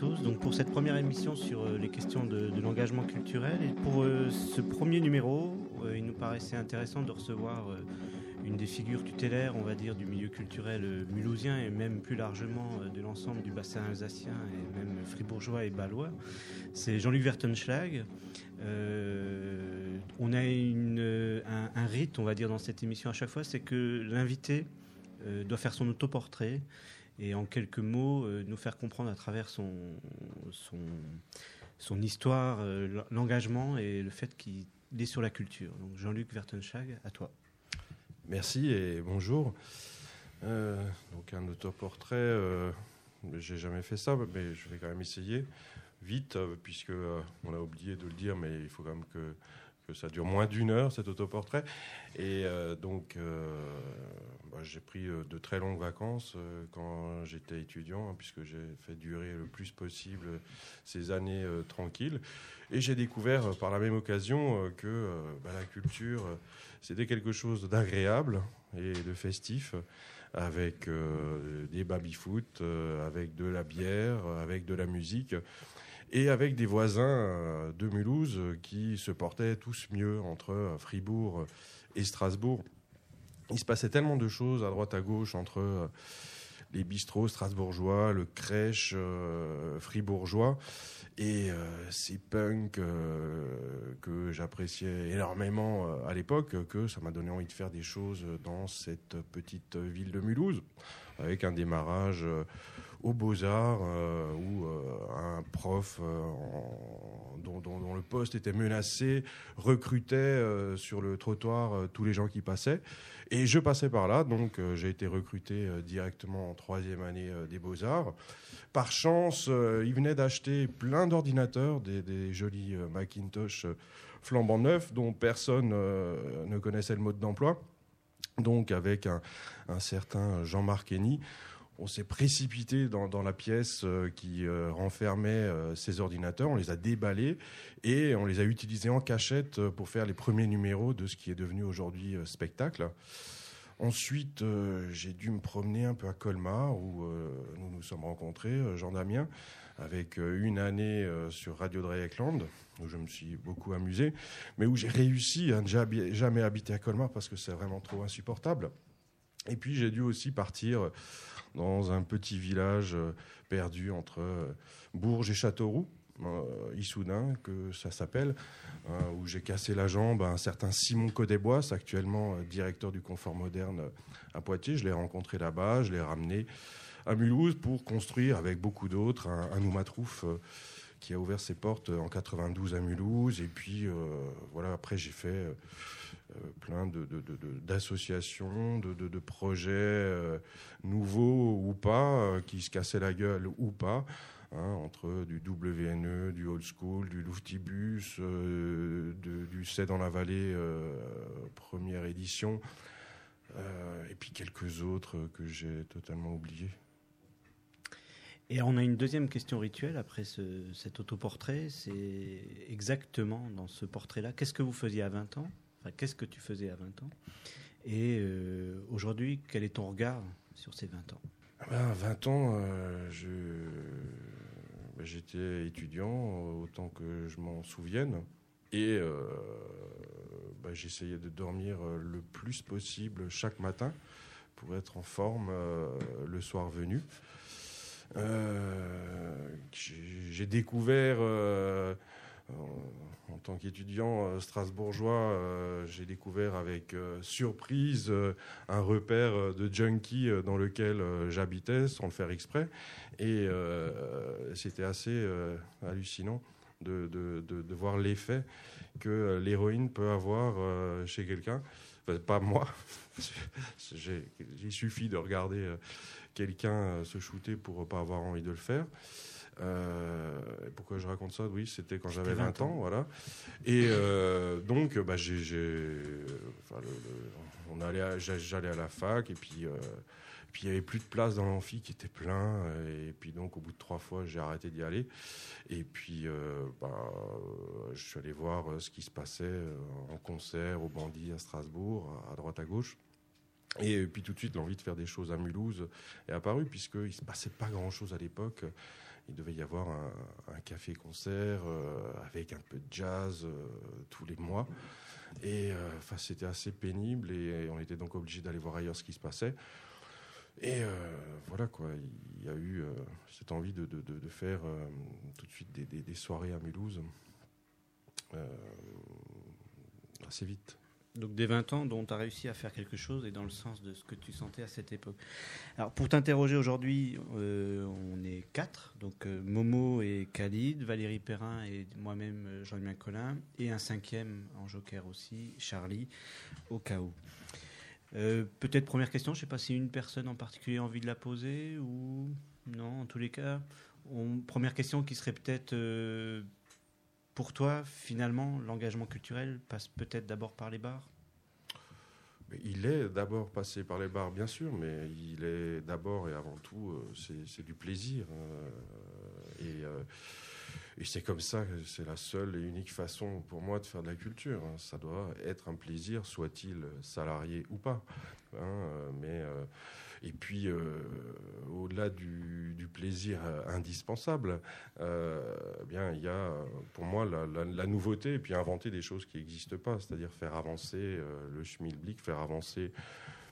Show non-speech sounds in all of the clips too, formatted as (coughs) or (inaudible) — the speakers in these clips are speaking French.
Donc pour cette première émission sur euh, les questions de, l'engagement culturel et pour euh, ce premier numéro, euh, il nous paraissait intéressant de recevoir une des figures tutélaires, on va dire, du milieu culturel mulhousien et même plus largement de l'ensemble du bassin alsacien et même fribourgeois et balois. C'est Jean-Luc Vertenschlag. on a un, un, rite, on va dire, dans cette émission à chaque fois, c'est que l'invité doit faire son autoportrait et en quelques mots euh, nous faire comprendre à travers son, son, histoire, euh, l'engagement et le fait qu'il est sur la culture. Donc Jean-Luc Vertenschag, à toi. Merci et bonjour. Euh, donc un autoportrait, euh, j'ai jamais fait ça, mais je vais quand même essayer vite, puisque on a oublié de le dire, mais il faut quand même que que ça dure moins d'une heure cet autoportrait. Et euh, donc, euh, bah, j'ai pris euh, de très longues vacances quand j'étais étudiant, hein, puisque j'ai fait durer le plus possible ces années tranquilles. Et j'ai découvert par la même occasion que bah, la culture, c'était quelque chose d'agréable et de festif avec des baby-foot, avec de la bière, avec de la musique et avec des voisins euh, de Mulhouse euh, qui se portaient tous mieux entre euh, Fribourg et Strasbourg. Il se passait tellement de choses à droite à gauche entre les bistrots strasbourgeois, le crèche fribourgeois et ces punks que j'appréciais énormément à l'époque, que ça m'a donné envie de faire des choses dans cette petite ville de Mulhouse, avec un démarrage aux Beaux-Arts, euh, où euh, un prof euh, dont, le poste était menacé recrutait sur le trottoir tous les gens qui passaient. Et je passais par là, donc j'ai été recruté directement en troisième année des Beaux-Arts. Par chance, il venait d'acheter plein d'ordinateurs, des, jolis Macintosh flambant neufs, dont personne ne connaissait le mode d'emploi. Donc avec un, certain Jean-Marc Henny, on s'est précipité dans, la pièce euh, qui euh, renfermait euh, ces ordinateurs, on les a déballés et on les a utilisés en cachette pour faire les premiers numéros de ce qui est devenu aujourd'hui spectacle. Ensuite, j'ai dû me promener un peu à Colmar où nous nous sommes rencontrés, Jean Damien, avec une année sur Radio Dreieckland où je me suis beaucoup amusé, mais où j'ai réussi à ne jamais habiter à Colmar parce que c'est vraiment trop insupportable. Et puis j'ai dû aussi partir dans un petit village euh, perdu entre euh, Bourges et Châteauroux. Euh, Issoudun, que ça s'appelle, où j'ai cassé la jambe à un certain Simon Codébois, actuellement directeur du confort moderne à Poitiers. Je l'ai rencontré là-bas, je l'ai ramené à Mulhouse pour construire avec beaucoup d'autres un, un Oumatrouf qui a ouvert ses portes en 92 à Mulhouse. Et puis, voilà, après, j'ai fait euh, plein d'associations, de, de, de, projets euh, nouveaux ou pas, euh, qui se cassaient la gueule ou pas. Hein, entre du WNE, du old school, du Luftibus, du C dans la vallée, première édition, et puis quelques autres que j'ai totalement oubliés. Et on a une deuxième question rituelle après cet autoportrait. C'est exactement dans ce portrait-là. Qu'est-ce que vous faisiez à 20 ans? Qu'est-ce que tu faisais à 20 ans? Et euh, aujourd'hui, quel est ton regard sur ces 20 ans? Ah ben, À 20 ans, euh, ben, j'étais étudiant, autant que je m'en souvienne. Et euh, ben, j'essayais de dormir le plus possible chaque matin pour être en forme le soir venu. j'ai découvert en tant qu'étudiant euh, strasbourgeois, euh, j'ai découvert avec euh, surprise un repère de junkie dans lequel j'habitais sans le faire exprès. Et c'était assez hallucinant de, voir l'effet que l'héroïne peut avoir chez quelqu'un. pas moi. (laughs) Il suffit de regarder quelqu'un se shooter pour pas avoir envie de le faire. Euh, pourquoi je raconte ça? Oui, c'était quand j'avais 20, ans, voilà. Et euh, donc, bah, j'ai, enfin, on allait, j'allais à la fac, et puis, euh, puis il y avait plus de place dans l'amphi qui était plein, et puis donc au bout de trois fois, j'ai arrêté d'y aller. Et puis, bah, je suis allé voir ce qui se passait en concert au Bandit à Strasbourg, à droite à gauche. Et puis tout de suite, l'envie de faire des choses à Mulhouse est apparue, puisqu'il ne se passait pas grand-chose à l'époque il devait y avoir un, café-concert avec un peu de jazz tous les mois. Et enfin, c'était assez pénible et on était donc obligé d'aller voir ailleurs ce qui se passait. Et voilà quoi, il y a eu cette envie de, faire tout de suite des soirées à Mulhouse assez vite. Donc des 20 ans dont tu as réussi à faire quelque chose et dans le sens de ce que tu sentais à cette époque. Alors pour t'interroger aujourd'hui, euh, on est quatre, donc euh, Momo et Khalid, Valérie Perrin et moi-même euh, Jean-Louis Collin, et un cinquième en joker aussi, Charlie, au cas où. Peut-être première question, je ne sais pas si une personne en particulier a envie de la poser ou non, en tous les cas. première question qui serait peut-être pour toi, finalement, l'engagement culturel passe peut-être d'abord par les bars? Il est d'abord passé par les bars, bien sûr, mais il est d'abord et avant tout, euh, c'est du plaisir. Euh, euh, et, c'est comme ça que c'est la seule et unique façon pour moi de faire de la culture. Hein. Ça doit être un plaisir, soit-il salarié ou pas. Hein, mais et puis, euh, au-delà du, plaisir euh, indispensable, euh, eh bien, il y a pour moi la, nouveauté et puis inventer des choses qui n'existent pas, c'est-à-dire faire avancer le schmilblick, faire avancer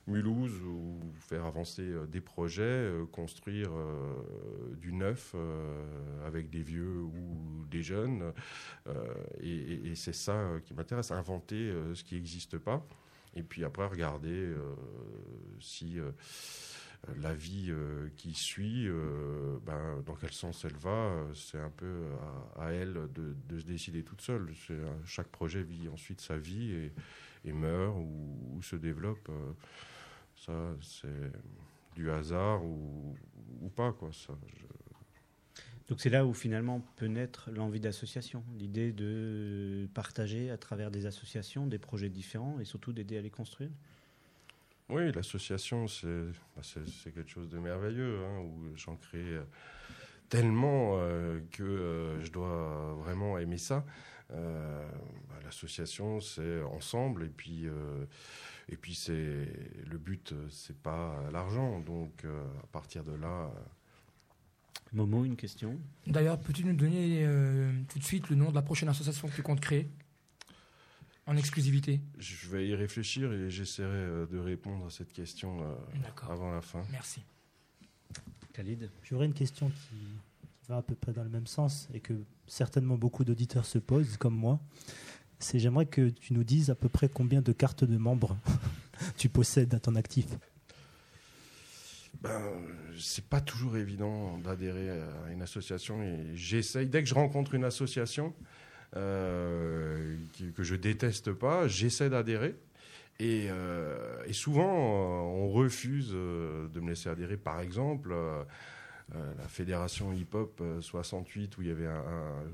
Mulhouse ou faire avancer des projets, construire du neuf avec des vieux ou des jeunes. et c'est ça qui m'intéresse, inventer ce qui n'existe pas. Et puis après, regarder euh, si euh, la vie euh, qui suit, ben, dans quel sens elle va, c'est un peu à, elle de, se décider toute seule. chaque projet vit ensuite sa vie et, meurt ou, se développe. ça, c'est du hasard ou, pas. Quoi. Ça, donc c'est là où finalement peut naître l'envie d'association, l'idée de partager à travers des associations des projets différents et surtout d'aider à les construire. Oui, l'association, c'est bah, quelque chose de merveilleux, hein, j'en crée euh, tellement euh, que euh, je dois vraiment aimer ça. Bah, l'association, c'est ensemble, et puis, et puis c'est le but, c'est pas l'argent. Donc à partir de là, Momo, une question D'ailleurs, peux-tu nous donner euh, tout de suite le nom de la prochaine association que tu comptes créer en exclusivité? Je vais y réfléchir et j'essaierai euh, de répondre à cette question euh, avant la fin. Merci. Khalid? J'aurais une question qui, va à peu près dans le même sens et que certainement beaucoup d'auditeurs se posent, comme moi. C'est j'aimerais que tu nous dises à peu près combien de cartes de membres (laughs) tu possèdes à ton actif ben, c'est pas toujours évident d'adhérer à une association et j'essaye, dès que je rencontre une association euh, que je déteste pas, j'essaie d'adhérer. Et, euh, souvent, euh, on refuse de me laisser adhérer. Par exemple, la fédération hip-hop 68, où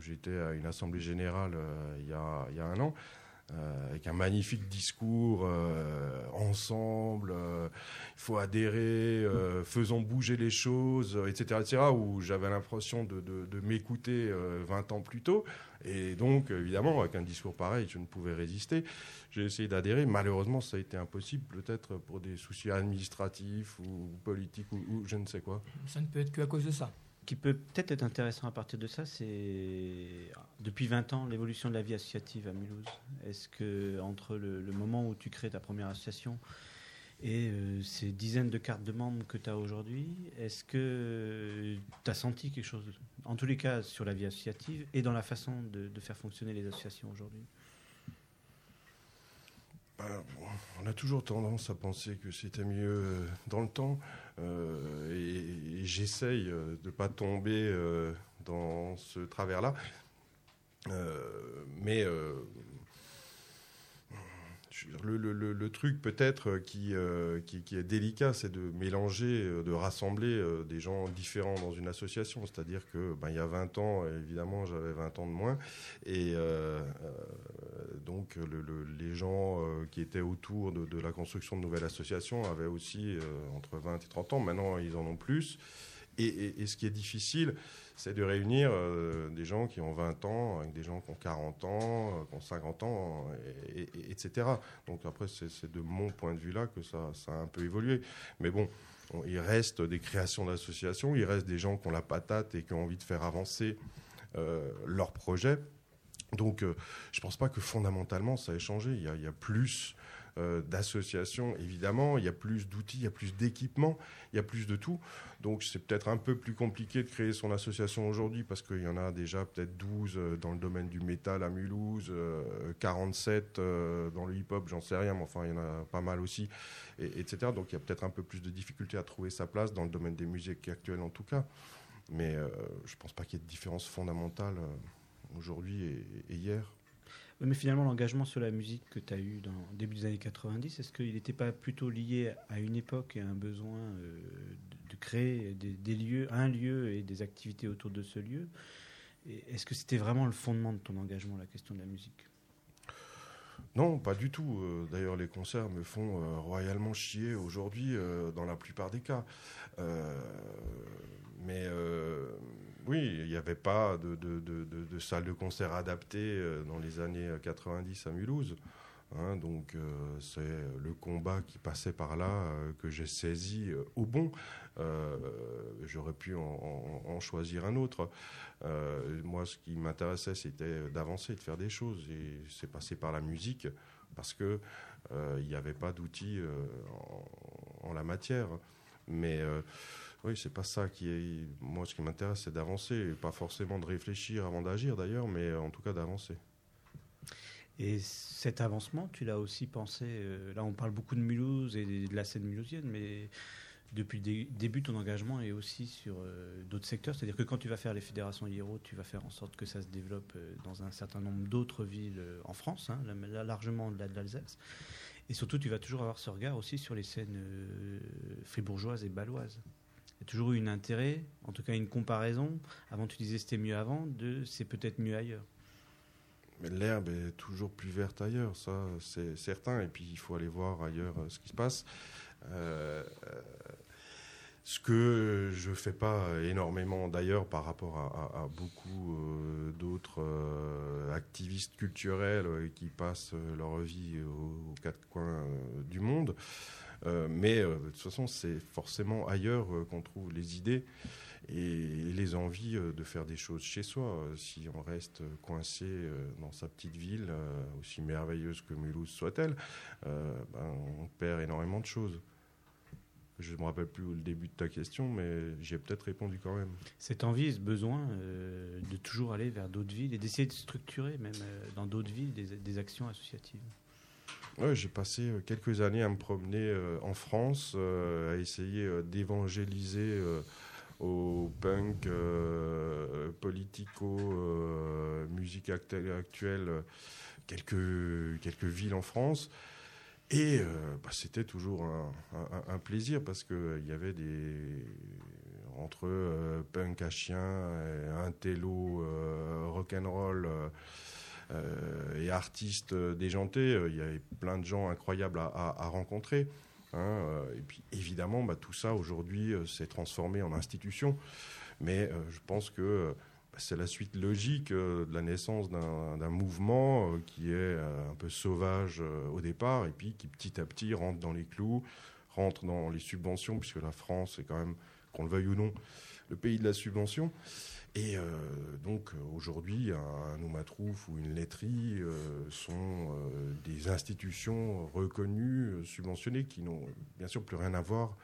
j'étais à une assemblée générale il, y a, un an, euh, avec un magnifique discours euh, ensemble, euh, il faut adhérer, faisons bouger les choses, etc., etc., où j'avais l'impression de, m'écouter 20 ans plus tôt. Et donc, évidemment, avec un discours pareil, je ne pouvais résister. J'ai essayé d'adhérer. Malheureusement, ça a été impossible, peut-être pour des soucis administratifs ou politiques ou, ou je ne sais quoi. Ça ne peut être que à cause de ça qui peut peut-être être intéressant à partir de ça, c'est depuis 20 ans l'évolution de la vie associative à Mulhouse. Est-ce que entre le, moment où tu crées ta première association et euh, ces dizaines de cartes de membres que tu as aujourd'hui, est-ce que tu as senti quelque chose, en tous les cas sur la vie associative et dans la façon de faire fonctionner les associations aujourd'hui bah, on a toujours tendance à penser que c'était mieux euh, dans le temps. Euh, et, j'essaye euh, de ne pas tomber dans ce travers-là. mais le, truc peut-être euh, euh, qui, est délicat, c'est de mélanger, euh, de rassembler des gens différents dans une association. C'est-à-dire que ben, il y a 20 ans, évidemment, j'avais 20 ans de moins. Et donc les gens qui étaient autour de, la construction de nouvelles associations avaient aussi entre 20 et 30 ans. Maintenant, ils en ont plus. Et, ce qui est difficile, c'est de réunir euh, des gens qui ont 20 ans avec des gens qui ont 40 ans, euh, qui ont 50 ans, etc. Donc après, c'est de mon point de vue là que ça, a un peu évolué. Mais bon, il reste des créations d'associations, il reste des gens qui ont la patate et qui ont envie de faire avancer leur projet. Donc, je ne pense pas que fondamentalement ça ait changé. Il y a plus euh, d'associations, évidemment, il y a plus d'outils, il y a plus d'équipements, il y a plus de tout. Donc c'est peut-être un peu plus compliqué de créer son association aujourd'hui parce qu'il y en a déjà peut-être 12 euh, dans le domaine du métal à Mulhouse, 47 euh, dans le hip-hop, j'en sais rien, mais enfin il y en a pas mal aussi, etc. Donc il y a peut-être un peu plus de difficulté à trouver sa place dans le domaine des musiques actuelles en tout cas. Mais je ne pense pas qu'il y ait de différence fondamentale aujourd'hui et hier. Mais finalement, l'engagement sur la musique que tu as eu dans début des années 90, est-ce qu'il n'était pas plutôt lié à une époque et à un besoin euh, de, créer des, lieux, un lieu et des activités autour de ce lieu? Est-ce que c'était vraiment le fondement de ton engagement, la question de la musique? Non, pas du tout. Euh, d'ailleurs, les concerts me font euh, royalement chier aujourd'hui, dans la plupart des cas. mais oui, il n'y avait pas de, salle de concert adaptée euh, dans les années 90 à Mulhouse. Hein, donc euh, c'est le combat qui passait par là euh, que j'ai saisi au bon. J'aurais pu en, choisir un autre. moi, ce qui m'intéressait, c'était d'avancer, de faire des choses. Et c'est passé par la musique parce que il n'y avait pas d'outils en, en, la matière. Mais oui, c'est pas ça qui est. Moi, ce qui m'intéresse, c'est d'avancer, pas forcément de réfléchir avant d'agir d'ailleurs, mais en tout cas d'avancer. Et cet avancement, tu l'as aussi pensé. Euh, là, on parle beaucoup de Mulhouse et de la scène mulhousienne, mais depuis le début, ton engagement est aussi sur euh, d'autres secteurs. C'est-à-dire que quand tu vas faire les fédérations Hiro, tu vas faire en sorte que ça se développe euh, dans un certain nombre d'autres villes en France, hein, largement au-delà de l'Alsace. Et surtout, tu vas toujours avoir ce regard aussi sur les scènes fribourgeoises et baloises a toujours eu un intérêt, en tout cas une comparaison. Avant, tu disais c'était mieux avant, de c'est peut-être mieux ailleurs. L'herbe est toujours plus verte ailleurs, ça c'est certain. Et puis il faut aller voir ailleurs euh, ce qui se passe. Euh, ce que je fais pas énormément d'ailleurs par rapport à, beaucoup euh, d'autres activistes culturels qui passent leur vie aux, quatre coins du monde. Euh, mais euh, de toute façon, c'est forcément ailleurs euh, qu'on trouve les idées et les envies de faire des choses chez soi. Si on reste coincé dans sa petite ville, aussi merveilleuse que Mulhouse soit-elle, ben, on perd énormément de choses. Je ne me rappelle plus le début de ta question, mais j'ai peut-être répondu quand même. Cette envie, ce besoin de toujours aller vers d'autres villes et d'essayer de structurer même dans d'autres villes des actions associatives j'ai passé euh, quelques années à me promener euh, en France, euh, à essayer d'évangéliser au punk, politico, musique actuelle, quelques, quelques villes en France. Et bah, c'était toujours un, plaisir parce qu'il y avait des. Entre punk à chien, un télo, rock'n'roll. Euh, et artistes déjantés. Euh, il y avait plein de gens incroyables à, rencontrer. Hein, euh, et puis évidemment, bah, tout ça aujourd'hui s'est transformé en institution. Mais je pense que c'est la suite logique de la naissance d'un mouvement qui est un peu sauvage au départ et puis qui petit à petit rentre dans les clous, rentre dans les subventions, puisque la France est quand même, qu'on le veuille ou non, le pays de la subvention. Et euh, donc aujourd'hui, un Noumatrouf ou une laiterie euh, sont euh, des institutions reconnues, subventionnées, qui n'ont bien sûr plus rien à voir,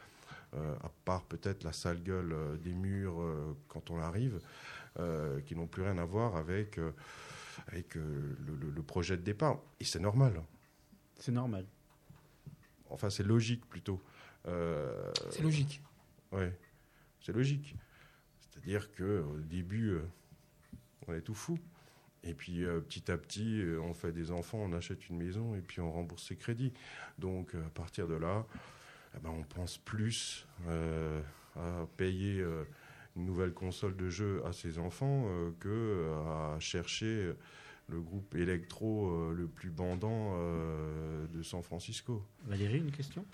à part peut-être la sale gueule des murs quand on arrive, qui n'ont plus rien à voir avec, avec le, projet de départ. Et c'est normal. C'est normal. Enfin, c'est logique plutôt. c'est logique. Oui, c'est logique. C'est-à-dire qu'au début, euh, on est tout fou. Et puis euh, petit à petit, euh, on fait des enfants, on achète une maison et puis on rembourse ses crédits. Donc à partir de là, eh ben, on pense plus à payer une nouvelle console de jeu à ses enfants que à chercher le groupe électro le plus bandant de San Francisco. Valérie, une question?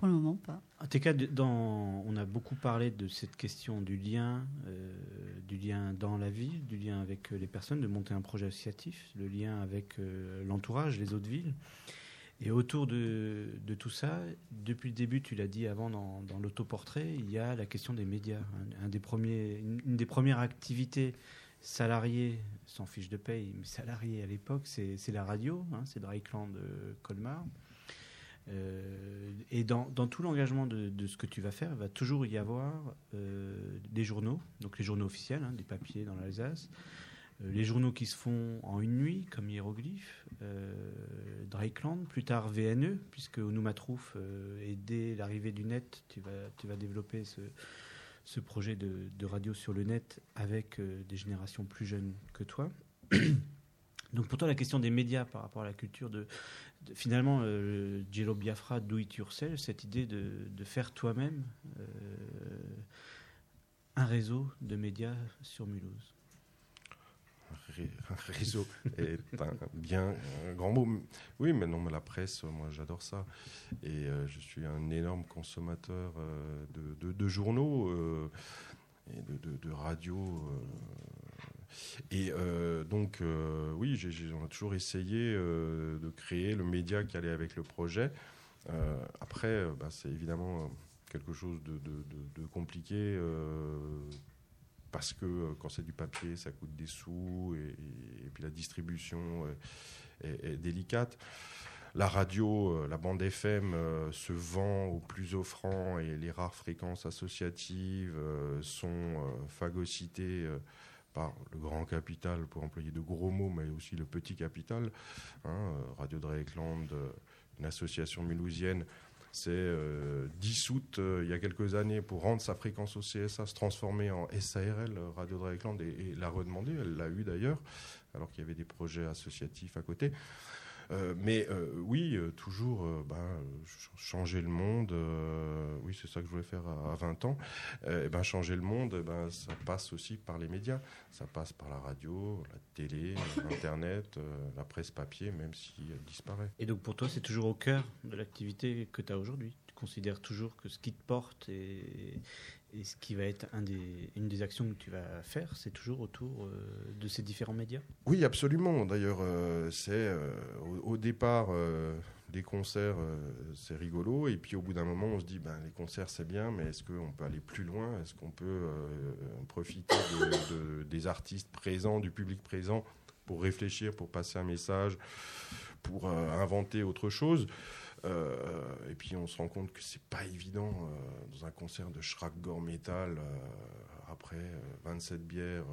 Pour le moment, pas. En tout cas, dans, on a beaucoup parlé de cette question du lien, euh, du lien dans la ville, du lien avec euh, les personnes, de monter un projet associatif, le lien avec euh, l'entourage, les autres villes. Et autour de, tout ça, depuis le début, tu l'as dit avant dans, l'autoportrait, il y a la question des médias. Des premiers, une, des premières activités salariées, sans fiche de paye, mais salariées à l'époque, c'est la radio, hein, c'est Drakeland de Colmar. Euh, et dans, tout l'engagement de, ce que tu vas faire, il va toujours y avoir euh, des journaux, donc les journaux officiels, hein, des papiers dans l'Alsace, euh, les journaux qui se font en une nuit, comme Hiéroglyphe, euh, Drakeland, plus tard VNE, puisque Onumatrouf, euh, et dès l'arrivée du net, tu vas, tu vas développer ce, projet de, radio sur le net avec euh, des générations plus jeunes que toi. (coughs) Donc pour toi, la question des médias par rapport à la culture finalement, euh, Jello Biafra, do it yourself, cette idée de, de faire toi-même euh, un réseau de médias sur Mulhouse réseau (laughs) est un bien grand mot. Oui, mais non, mais la presse, moi j'adore ça. Et euh, je suis un énorme consommateur euh, de, journaux euh, et de, de radio. et donc, oui, j on a toujours essayé de créer le média qui allait avec le projet. après, bah, c'est évidemment quelque chose de compliqué parce que euh, quand c'est du papier, ça coûte des sous et, puis la distribution est, est, délicate. La radio, euh, la bande FM euh, se vend au plus offrant et les rares fréquences associatives sont phagocytées par le grand capital, pour employer de gros mots, mais aussi le petit capital. Hein, radio Dreieckland, une association mulhousienne c'est euh, dissoute euh, il y a quelques années pour rendre sa fréquence au CSA, se transformer en SARL, Radio Dreieckland, et, et la redemander. Elle l'a eu d'ailleurs, alors qu'il y avait des projets associatifs à côté. Euh, mais euh, oui, euh, toujours bah, changer le monde. oui, c'est ça que je voulais faire à, à 20 ans. et ben, changer le monde, ben, ça passe aussi par les médias. Ça passe par la radio, la télé, Internet, la presse papier, même si elle disparaît. Et donc pour toi, c'est toujours au cœur de l'activité que tu as aujourd'hui? Tu considères toujours que ce qui te porte et, et ce qui va être un des, une des actions que tu vas faire, c'est toujours autour euh, de ces différents médias? Oui, absolument. D'ailleurs, euh, c'est euh, au, départ des concerts, c'est rigolo. Et puis au bout d'un moment, on se dit, ben, les concerts, c'est bien, mais est-ce qu'on peut aller plus loin? Est-ce qu'on peut profiter de, de, des artistes présents, du public présent, pour réfléchir, pour passer un message, pour inventer autre chose? Et puis on se rend compte que c'est pas évident euh, dans un concert de Schrack Metal euh, après 27 bières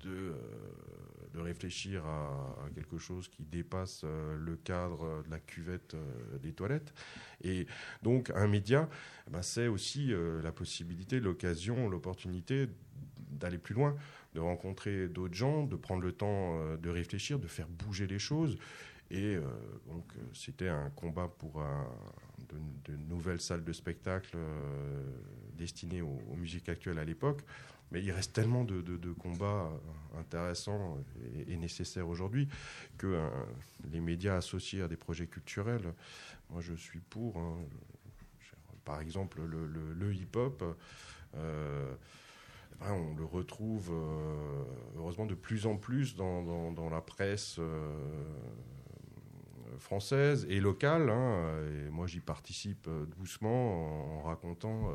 de, de réfléchir à, à, quelque chose qui dépasse le cadre de la cuvette des toilettes. Et donc un média, eh ben, c'est aussi la possibilité, l'occasion, l'opportunité d'aller plus loin, de rencontrer d'autres gens, de prendre le temps de réfléchir, de faire bouger les choses. Et euh, donc, c'était un combat pour de, nouvelles salles de spectacle euh, destinées aux, aux, musiques actuelles à l'époque. Mais il reste tellement de, combats intéressants et, nécessaires aujourd'hui que euh, les médias associés à des projets culturels, moi je suis pour. Hein, par exemple, le, hip-hop. Euh, on le retrouve euh, heureusement de plus en plus dans, la presse euh, française et locale. Hein, et moi, j'y participe doucement en, racontant euh,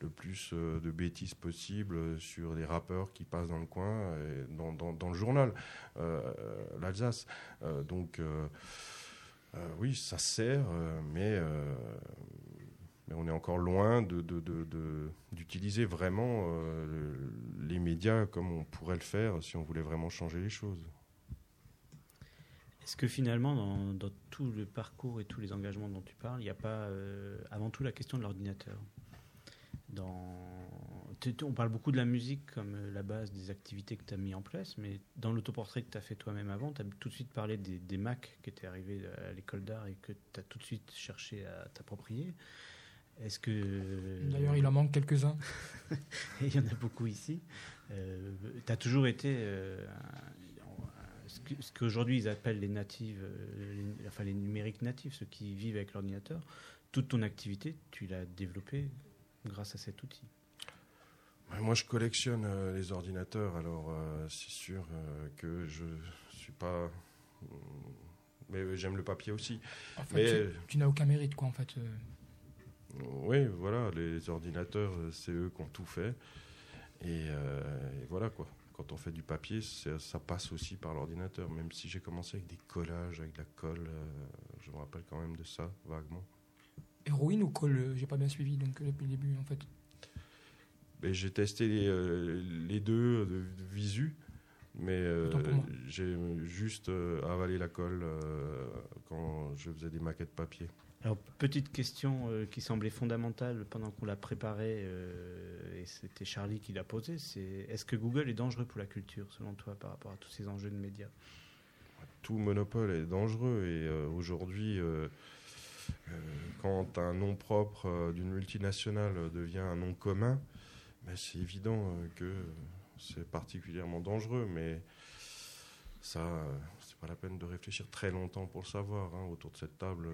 le plus euh, de bêtises possible sur des rappeurs qui passent dans le coin, et dans, le journal, euh, l'Alsace. Euh, donc, euh, euh, oui, ça sert, mais, on est encore loin d'utiliser vraiment les médias comme on pourrait le faire si on voulait vraiment changer les choses. Est-ce que finalement, dans, dans, tout le parcours et tous les engagements dont tu parles, il n'y a pas euh, avant tout la question de l'ordinateur On parle beaucoup de la musique comme la base des activités que tu as mis en place, mais dans l'autoportrait que tu as fait toi-même avant, tu as tout de suite parlé des, des Mac qui étaient arrivés à l'école d'art et que tu as tout de suite cherché à t'approprier. Est-ce que. D'ailleurs, il en manque quelques-uns. (laughs) il y en a beaucoup ici. Euh, tu as toujours été euh, ce qu'aujourd'hui ils appellent les natives, euh, les, enfin les numériques natifs, ceux qui vivent avec l'ordinateur, toute ton activité, tu l'as développée grâce à cet outil. Moi, je collectionne euh, les ordinateurs, alors euh, c'est sûr euh, que je suis pas Mais j'aime le papier aussi. En fait, Mais- tu, tu n'as aucun mérite, quoi, en fait. euh. Oui, voilà, les ordinateurs, c'est eux qui ont tout fait. Et, euh, et voilà quoi. Quand on fait du papier, ça passe aussi par l'ordinateur. Même si j'ai commencé avec des collages, avec de la colle, euh, je me rappelle quand même de ça, vaguement. Héroïne ou Call euh, J'ai pas bien suivi, donc euh, depuis le début, en fait. Mais j'ai testé les, euh, les deux de, de visu, mais euh, j'ai juste avalé la colle quand je faisais des maquettes papier. Alors, petite question euh, qui semblait fondamentale pendant qu'on l'a préparé, euh, et c'était Charlie qui l'a posée, c'est est-ce que Google est dangereux pour la culture, selon toi, par rapport à tous ces enjeux de médias? Tout monopole est dangereux et euh, aujourd'hui, quand un nom propre d'une multinationale devient un nom commun, ben, c'est évident que c'est particulièrement dangereux, mais ça, c'est pas la peine de réfléchir très longtemps pour le savoir. hein. Autour de cette table,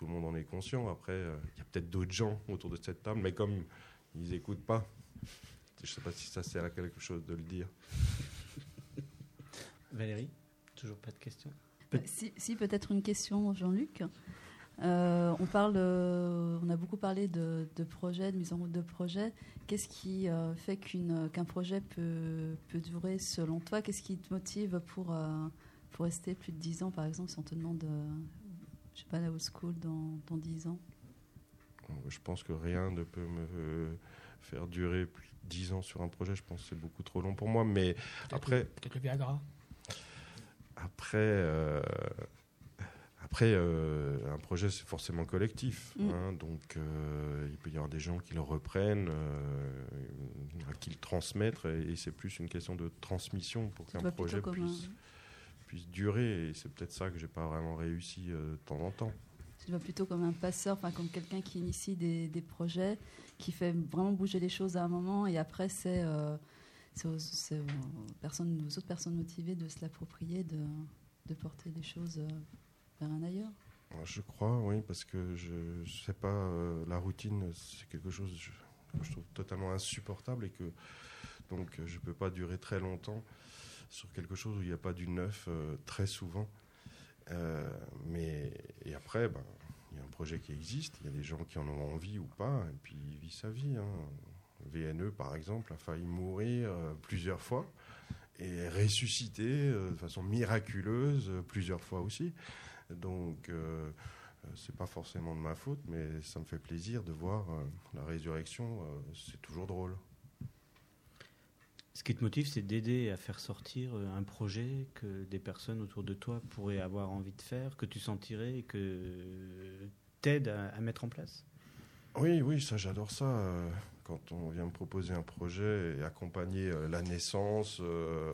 tout le monde en est conscient. Après, euh, il y a peut-être d'autres gens autour de cette table, mais comme ils n'écoutent pas, je sais pas si ça sert à quelque chose de le dire. Valérie Toujours pas de questions? Euh, Si, si, peut-être une question, Jean-Luc. Euh, on parle, euh, on a beaucoup parlé de, de projets, de mise en route de projets. Qu'est-ce qui euh, fait qu'un projet peut, peut durer selon toi? Qu'est-ce qui te motive pour, euh, pour rester plus de 10 ans, par exemple, si on te demande, euh, je sais pas, la old school dans, dans 10 ans Je pense que rien ne peut me faire durer plus de 10 ans sur un projet. Je pense que c'est beaucoup trop long pour moi. Mais Peut-être Après- le- Peut-être le Viagra. après, euh, après euh, un projet, c'est forcément collectif. Mm. hein. donc, euh, il peut y avoir des gens qui le reprennent, euh, qui le transmettent. Et, et c'est plus une question de transmission pour qu'un projet comme un, puisse, durer. Et c'est peut-être ça que j'ai pas vraiment réussi euh, de temps en temps. tu te vois plutôt comme un passeur, enfin comme quelqu'un qui initie des, des projets, qui fait vraiment bouger les choses à un moment, et après c'est euh, c'est aux, c'est aux personnes, aux autres personnes motivées de se l'approprier, de, de porter les choses euh, vers un ailleurs. Je crois, oui, parce que je ne sais pas, euh, la routine, c'est quelque chose je- que je trouve totalement insupportable et que donc je ne peux pas durer très longtemps sur quelque chose où il n'y a pas du neuf euh, très souvent. Euh, mais et après, ben, il y a un projet qui existe, il y a des gens qui en ont envie ou pas, et puis il vit sa vie. hein. VNE, par exemple, a failli mourir euh, plusieurs fois et ressuscité de façon miraculeuse plusieurs fois aussi. Donc, c'est pas forcément de ma faute, mais ça me fait plaisir de voir la résurrection. c'est toujours drôle. Ce qui te motive, c'est d'aider à faire sortir euh, un projet que des personnes autour de toi pourraient avoir envie de faire, que tu sentirais et que t'aides à, à mettre en place. Oui, oui, ça, j'adore ça. euh, Quand on vient me proposer un projet et accompagner euh, la naissance, euh,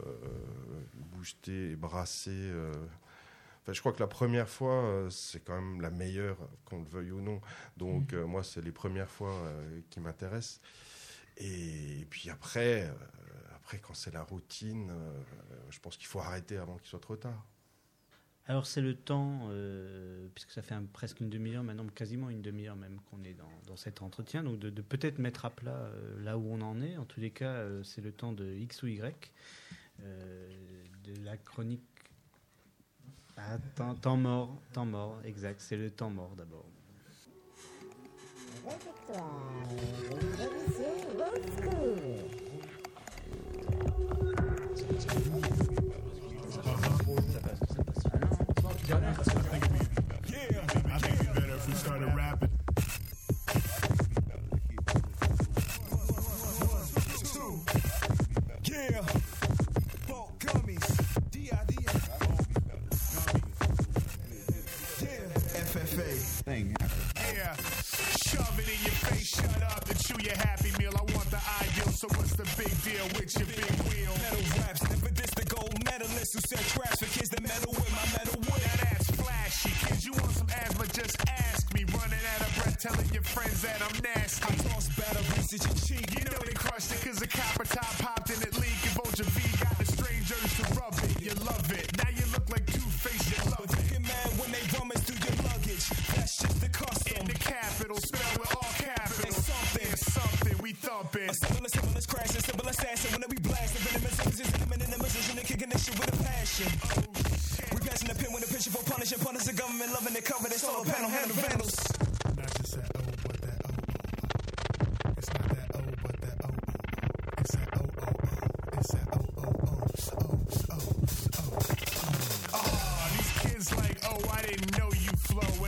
booster et brasser. euh, Enfin, je crois que la première fois, c'est quand même la meilleure, qu'on le veuille ou non. Donc, euh, moi, c'est les premières fois qui m'intéressent. Et, puis après, après quand c'est la routine, euh, je pense qu'il faut arrêter avant qu'il soit trop tard. Alors c'est le temps, euh, puisque ça fait un- presque une demi-heure maintenant, quasiment une demi-heure même qu'on est dans, dans cet entretien, donc de, de peut-être mettre à plat euh, là où on en est. En tous les cas, euh, c'est le temps de X ou Y, euh, de la chronique. Ah, temps, temps mort, temps mort, exact, c'est le temps mort d'abord. I think it'd be better if we started rapping.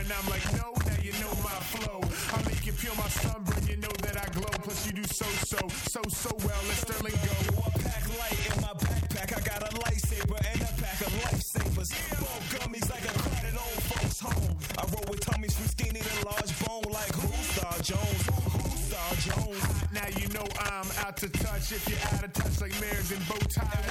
And I'm like, no, now you know my flow. I make you feel my sunburn, you know that I glow. Plus you do so, so, so, so well. Let Sterling go. I pack light in my backpack. I got a lightsaber and a pack of lifesavers. Ball gummies like a crowded old folks home. I roll with tummies from skinny to large bone like who Star Jones? Who Star Jones? Now you know I'm out to touch. If you're out of touch like mares and bow ties.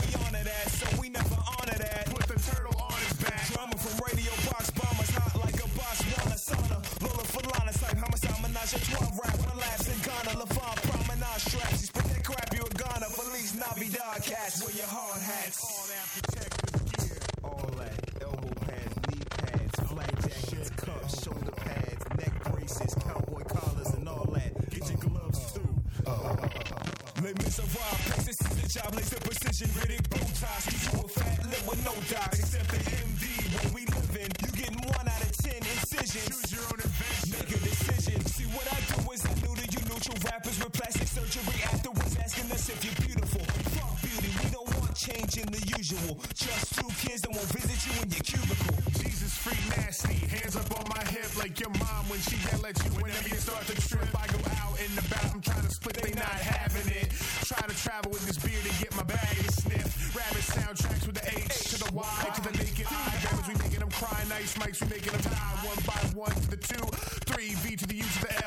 Three, V to the U to the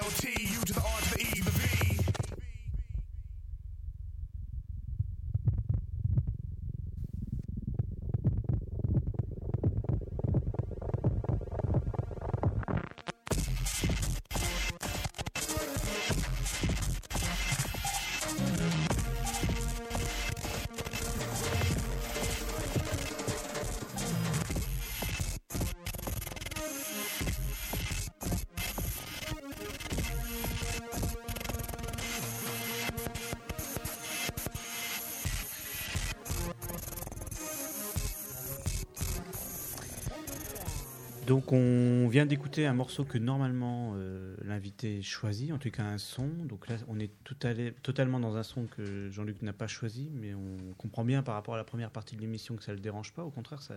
Donc on vient d'écouter un morceau que normalement euh, l'invité choisit, en tout cas un son. Donc là on est tout allé- totalement dans un son que Jean-Luc n'a pas choisi, mais on comprend bien par rapport à la première partie de l'émission que ça ne le dérange pas. Au contraire, ça,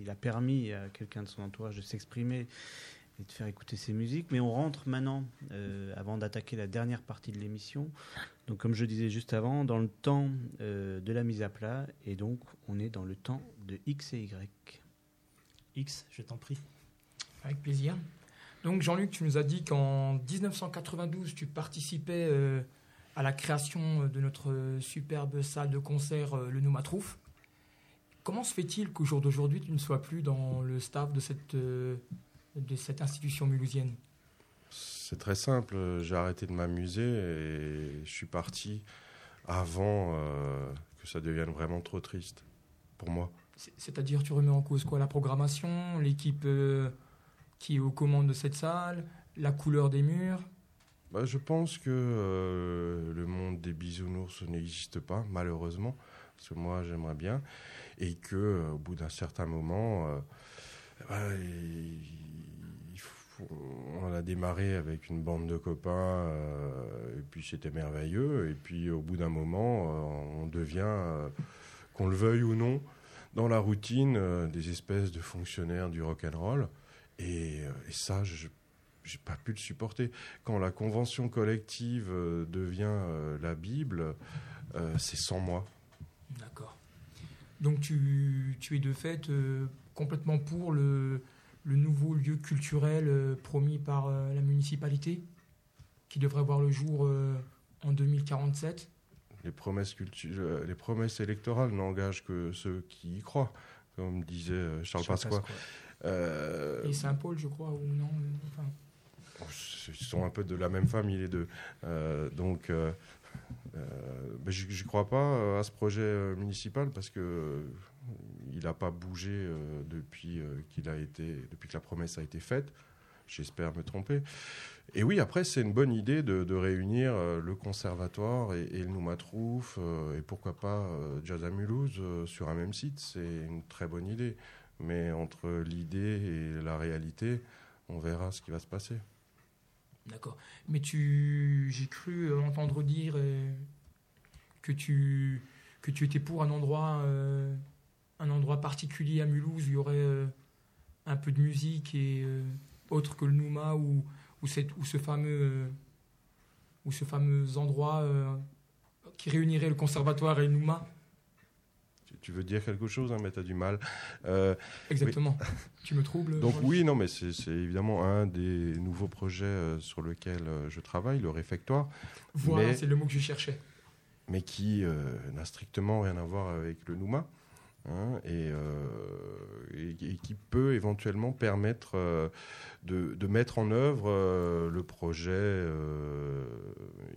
il a permis à quelqu'un de son entourage de s'exprimer et de faire écouter ses musiques. Mais on rentre maintenant, euh, avant d'attaquer la dernière partie de l'émission, donc comme je disais juste avant, dans le temps euh, de la mise à plat, et donc on est dans le temps de X et Y. X, je t'en prie. Avec plaisir. Donc Jean-Luc, tu nous as dit qu'en 1992, tu participais euh, à la création de notre superbe salle de concert, euh, le Noumatrouf. Comment se fait-il qu'au jour d'aujourd'hui, tu ne sois plus dans le staff de cette, euh, de cette institution mulhousienne? C'est très simple, j'ai arrêté de m'amuser et je suis parti avant euh, que ça devienne vraiment trop triste pour moi. C'est- C'est-à-dire, tu remets en cause quoi? La programmation, l'équipe euh, qui est aux commandes de cette salle, la couleur des murs. Bah, je pense que euh, le monde des bisounours n'existe pas, malheureusement, parce que moi j'aimerais bien, et que euh, au bout d'un certain moment, euh, il faut- on a démarré avec une bande de copains, et puis c'était merveilleux, et puis au bout d'un moment, on devient, qu'on le veuille ou non, dans la routine des espèces de fonctionnaires du rock and roll, et, euh, et ça, je j'ai pas pu le supporter quand la convention collective euh, devient euh, la Bible, euh, c'est sans moi. D'accord. Donc tu, tu es de fait euh, complètement pour le, le nouveau lieu culturel euh, promis par la municipalité, qui devrait voir le jour en 2047. Les promesses, les promesses électorales n'engagent que ceux qui y croient, comme disait euh, Charles Pasqua. Euh, Et Saint-Paul, je crois, ou non enfin, ils sont un peu de la même famille les deux. Euh, donc, euh, euh, ben, j'y j'y crois pas à ce projet municipal parce que euh, il n'a pas bougé euh, depuis qu'il a été, depuis que la promesse a été faite. J'espère me tromper. Et oui, après, c'est une bonne idée de, de réunir le conservatoire et, et le Noumatrouf, et pourquoi pas Jazz à Mulhouse sur un même site. C'est une très bonne idée. Mais entre l'idée et la réalité, on verra ce qui va se passer. D'accord. Mais tu, j'ai cru euh, entendre dire euh, que tu que tu étais pour un endroit euh, un endroit particulier à Mulhouse où il y aurait un peu de musique et autre que le Nouma ou ou, cette- ou ce fameux ou ce fameux endroit qui réunirait le conservatoire et le Nouma. Tu- veux dire quelque chose, hein, mais tu as du mal. Euh, Exactement. (laughs) tu me troubles. donc oui, non, mais c'est évidemment un des nouveaux projets euh, sur lesquels euh, je travaille, le réfectoire. Voilà, c'est le mot que je cherchais. mais qui n'a strictement rien à voir avec le Nouma. Hein, et, euh, et- qui peut éventuellement permettre euh, de, mettre en œuvre euh, le projet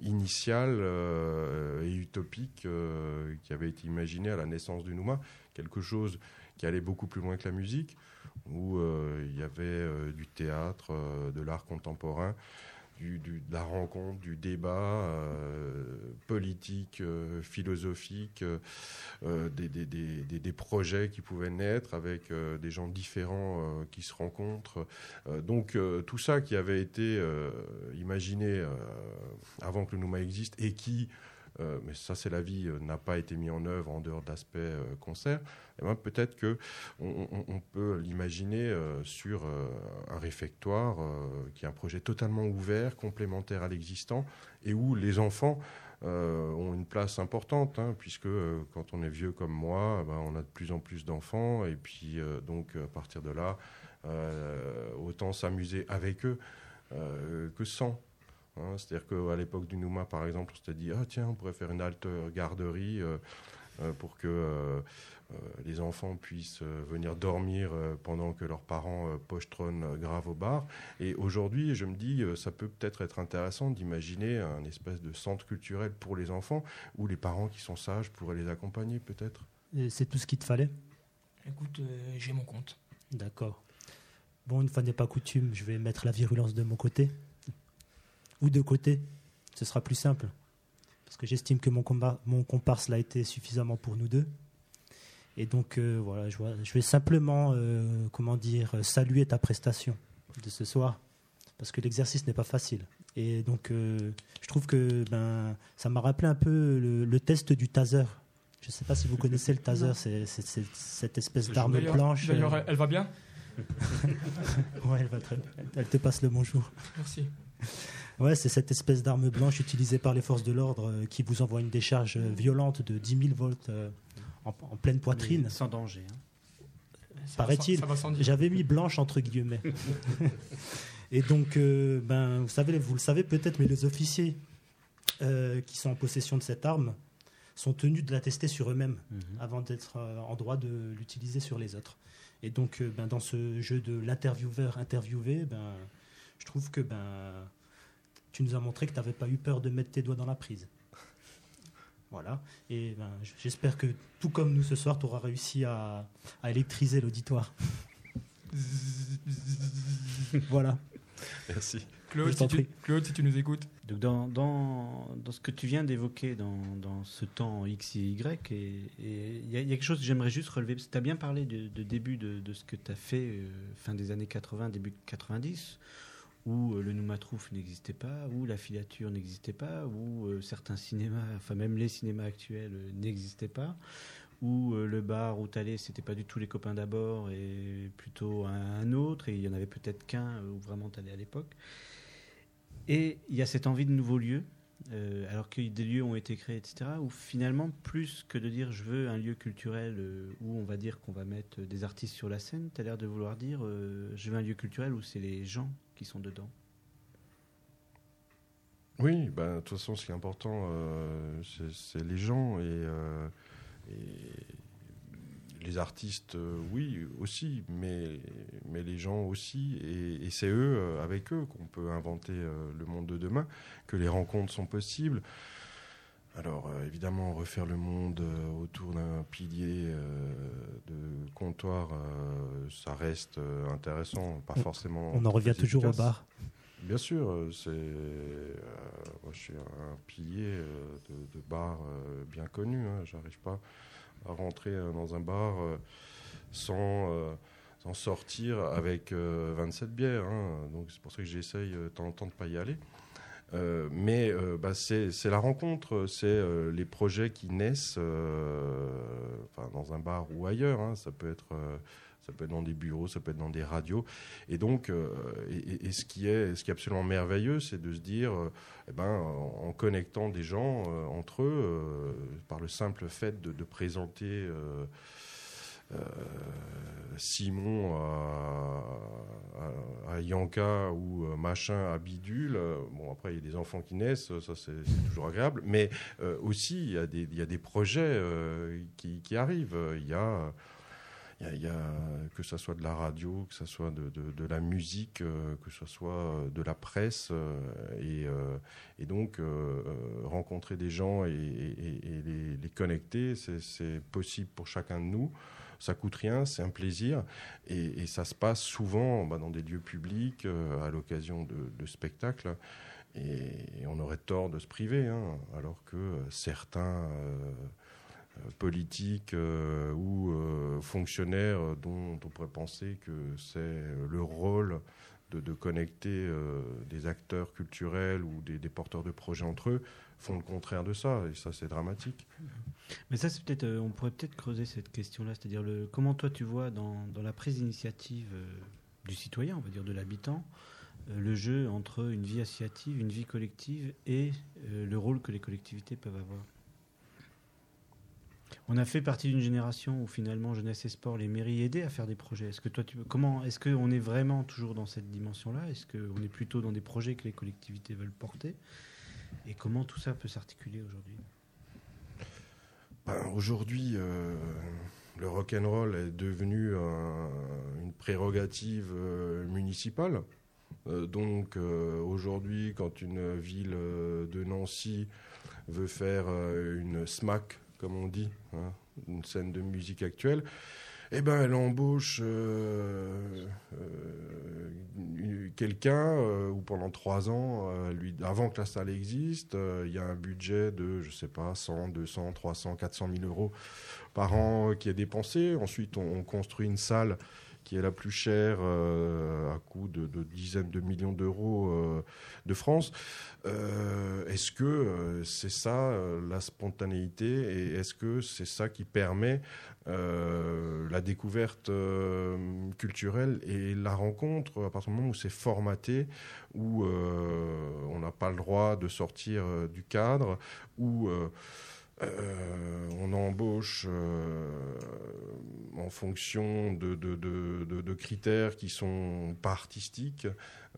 initial et utopique qui avait été imaginé à la naissance du Nouma, quelque chose qui allait beaucoup plus loin que la musique, où il y avait du théâtre, de l'art contemporain, du, du- de la rencontre, du débat euh, politique, euh, philosophique, euh, des, des- des- des- projets qui pouvaient naître avec euh, des gens différents euh, qui se rencontrent. Euh, donc tout ça qui avait été imaginé avant que le Nouma existe et qui, euh, mais ça c'est la vie, euh, n'a pas été mis en œuvre en dehors d'aspect euh, concert, eh ben, peut-être que on, peut l'imaginer euh, sur un réfectoire qui est un projet totalement ouvert, complémentaire à l'existant, et où les enfants ont une place importante, hein, puisque quand on est vieux comme moi, ben, on a de plus en plus d'enfants, et puis donc à partir de là, autant s'amuser avec eux que sans. Hein. C'est-à-dire qu'à l'époque du Nouma, par exemple, on s'était dit ah tiens, on pourrait faire une halte garderie euh, euh, pour que euh, euh, les enfants puissent euh, venir dormir euh, pendant que leurs parents euh, pochetronnent euh, grave au bar. Et aujourd'hui, je me dis, euh, ça peut peut-être être intéressant d'imaginer un espèce de centre culturel pour les enfants où les parents qui sont sages pourraient les accompagner, peut-être. C'est tout ce qu'il te fallait? Écoute, euh, j'ai mon compte. D'accord. Bon, une fois n'est pas coutume, je vais mettre la virulence de mon côté. Ou de côté. Ce sera plus simple. Parce que j'estime que mon, combat, mon comparse l'a été suffisamment pour nous deux. Et donc, euh, voilà, je, vois- je vais simplement, euh, comment dire, saluer ta prestation de ce soir. Parce que l'exercice n'est pas facile. Et donc, euh, je trouve que ben, ça m'a rappelé un peu le, le test du taser. Je ne sais pas si vous connaissez le (laughs) taser, c'est cette espèce d'arme D'ailleurs, elle- va bien? (laughs) Ouais, elle va très bien. Elle te passe le bonjour. Merci. Ouais, c'est cette espèce d'arme blanche utilisée par les forces de l'ordre euh, qui vous envoie une décharge euh, violente de 10 000 volts euh, en, en pleine poitrine. Mais Sans danger. hein. Paraît-il. J'avais mis blanche entre guillemets. (laughs) Et donc, ben, vous savez, vous le savez peut-être, mais les officiers qui sont en possession de cette arme sont tenus de la tester sur eux-mêmes Mhm. avant d'être en droit de l'utiliser sur les autres. Et donc, ben, dans ce jeu de l'intervieweur interviewé, ben, je trouve que ben, tu nous as montré que tu n'avais pas eu peur de mettre tes doigts dans la prise. Voilà. Et ben, j'espère que, tout comme nous ce soir, tu auras réussi à, à électriser l'auditoire. (laughs) voilà. Merci. Claude, si tu, prie. Claude, si tu nous écoutes. Donc dans, dans, dans ce que tu viens d'évoquer dans, dans ce temps X et Y, et et il y, a- il y a quelque chose que j'aimerais juste relever, tu as bien parlé de, de début de, de ce que tu as fait euh, fin des années 80, début 90, où euh, le Noumatrouf n'existait pas, où la filature n'existait pas, où euh, certains cinémas, enfin même les cinémas actuels euh, n'existaient pas, où le bar où tu allais, c'était pas du tout les copains d'abord, et plutôt un, autre, et il y en avait peut-être qu'un où vraiment tu allais à l'époque. Et il y a cette envie de nouveaux lieux, alors que des lieux ont été créés, etc., où finalement, plus que de dire je veux un lieu culturel où on va dire qu'on va mettre des artistes sur la scène, tu as l'air de vouloir dire je veux un lieu culturel où c'est les gens qui sont dedans. Oui, ben, de toute façon, ce qui est important, euh, c'est- les gens et, euh, les artistes, euh, oui, aussi, mais, mais les gens aussi. Et, et c'est eux, avec eux, qu'on peut inventer le monde de demain, que les rencontres sont possibles. Alors, euh, évidemment, refaire le monde euh, autour d'un pilier euh, de comptoir, ça reste intéressant, pas On- forcément. On en revient toujours au bar. Bien sûr, c'est euh, moi je suis un pilier euh, de, de bar euh, bien connu. Hein. J'arrive pas à rentrer dans un bar sans sortir avec euh, 27 bières. hein. Donc c'est pour ça que j'essaye euh, de temps en temps de pas y aller. Euh, mais euh, bah, c'est la rencontre, c'est euh, les projets qui naissent dans un bar ou ailleurs. hein. Ça peut être ça peut être dans des bureaux, ça peut être dans des radios. Et donc, et, ce, qui est, ce qui est absolument merveilleux, c'est de se dire, eh ben, en, connectant des gens entre eux, par le simple fait de, présenter Simon à, Yanka ou euh, machin à Bidule. euh, Bon, après, il y a des enfants qui naissent, ça c'est toujours agréable. Mais euh, aussi, il y, a des, projets euh, qui, arrivent. Il y a. Y a- y a, que ce soit de la radio, que ce soit de, la musique, euh, que ce soit euh, de la presse. euh, et, euh, donc, euh, euh, rencontrer des gens et, les, connecter, c'est possible pour chacun de nous. Ça coûte rien, c'est un plaisir. Et, ça se passe souvent bah, dans des lieux publics, euh, à l'occasion de, spectacles. Et, on aurait tort de se priver, hein, alors que certains euh, euh, politiques ou fonctionnaires dont on pourrait penser que c'est le rôle de, connecter des acteurs culturels ou des porteurs de projets entre eux font le contraire de ça. Et ça, c'est dramatique. Mais ça, c'est peut-être, euh, on pourrait peut-être creuser cette question-là, c'est-à-dire le, comment toi tu vois dans, dans la prise d'initiative euh, du citoyen, on va dire de l'habitant, euh, le jeu entre une vie associative, une vie collective et le rôle que les collectivités peuvent avoir? On a fait partie d'une génération où finalement jeunesse et sport, les mairies aidaient à faire des projets. Est-ce que toi, tu, comment, est-ce qu'on est vraiment toujours dans cette dimension-là? Est-ce qu'on est plutôt dans des projets que les collectivités veulent porter? Et comment tout ça peut s'articuler aujourd'hui? Ben, Aujourd'hui, euh, le rock'n'roll est devenu un- une prérogative euh, municipale. Euh, donc euh, aujourd'hui, quand une ville euh, de Nancy veut faire euh, une SMAC, comme on dit, hein, une scène de musique actuelle, eh ben, elle embauche euh, euh, quelqu'un euh, où pendant trois ans, avant que la salle existe, il y a un budget de, je sais pas, 100, 200, 300, 400 000 euros par an qui est dépensé. Ensuite, on construit une salle qui est la plus chère euh, à coût de, dizaines de millions d'euros euh, de France. Euh, est-ce que c'est ça la spontanéité et est-ce que c'est ça qui permet la découverte culturelle et la rencontre à partir du moment où c'est formaté, où on n'a pas le droit de sortir du cadre, où on embauche en fonction de, critères qui sont pas artistiques.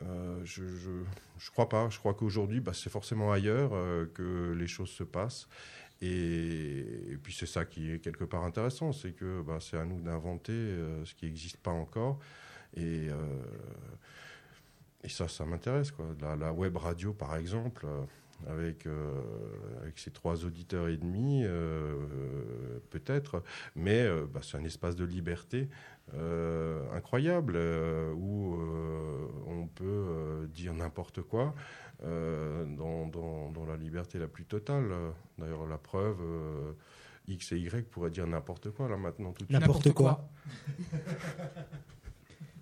Euh, je, je, crois pas. Je crois qu'aujourd'hui, bah, c'est forcément ailleurs euh, que les choses se passent. Et, puis c'est ça qui est quelque part intéressant, c'est que bah, c'est à nous d'inventer euh, ce qui n'existe pas encore. Et, ça, ça m'intéresse. La, la web radio, par exemple, avec, euh, avec ses trois auditeurs et demi, euh, euh, peut-être, mais euh, bah, c'est un espace de liberté euh, incroyable euh, où euh, on peut euh, dire n'importe quoi euh, dans, dans- dans la liberté la plus totale. D'ailleurs, la preuve, euh, X et Y pourraient dire n'importe quoi là maintenant tout de suite. N'importe quoi. (laughs)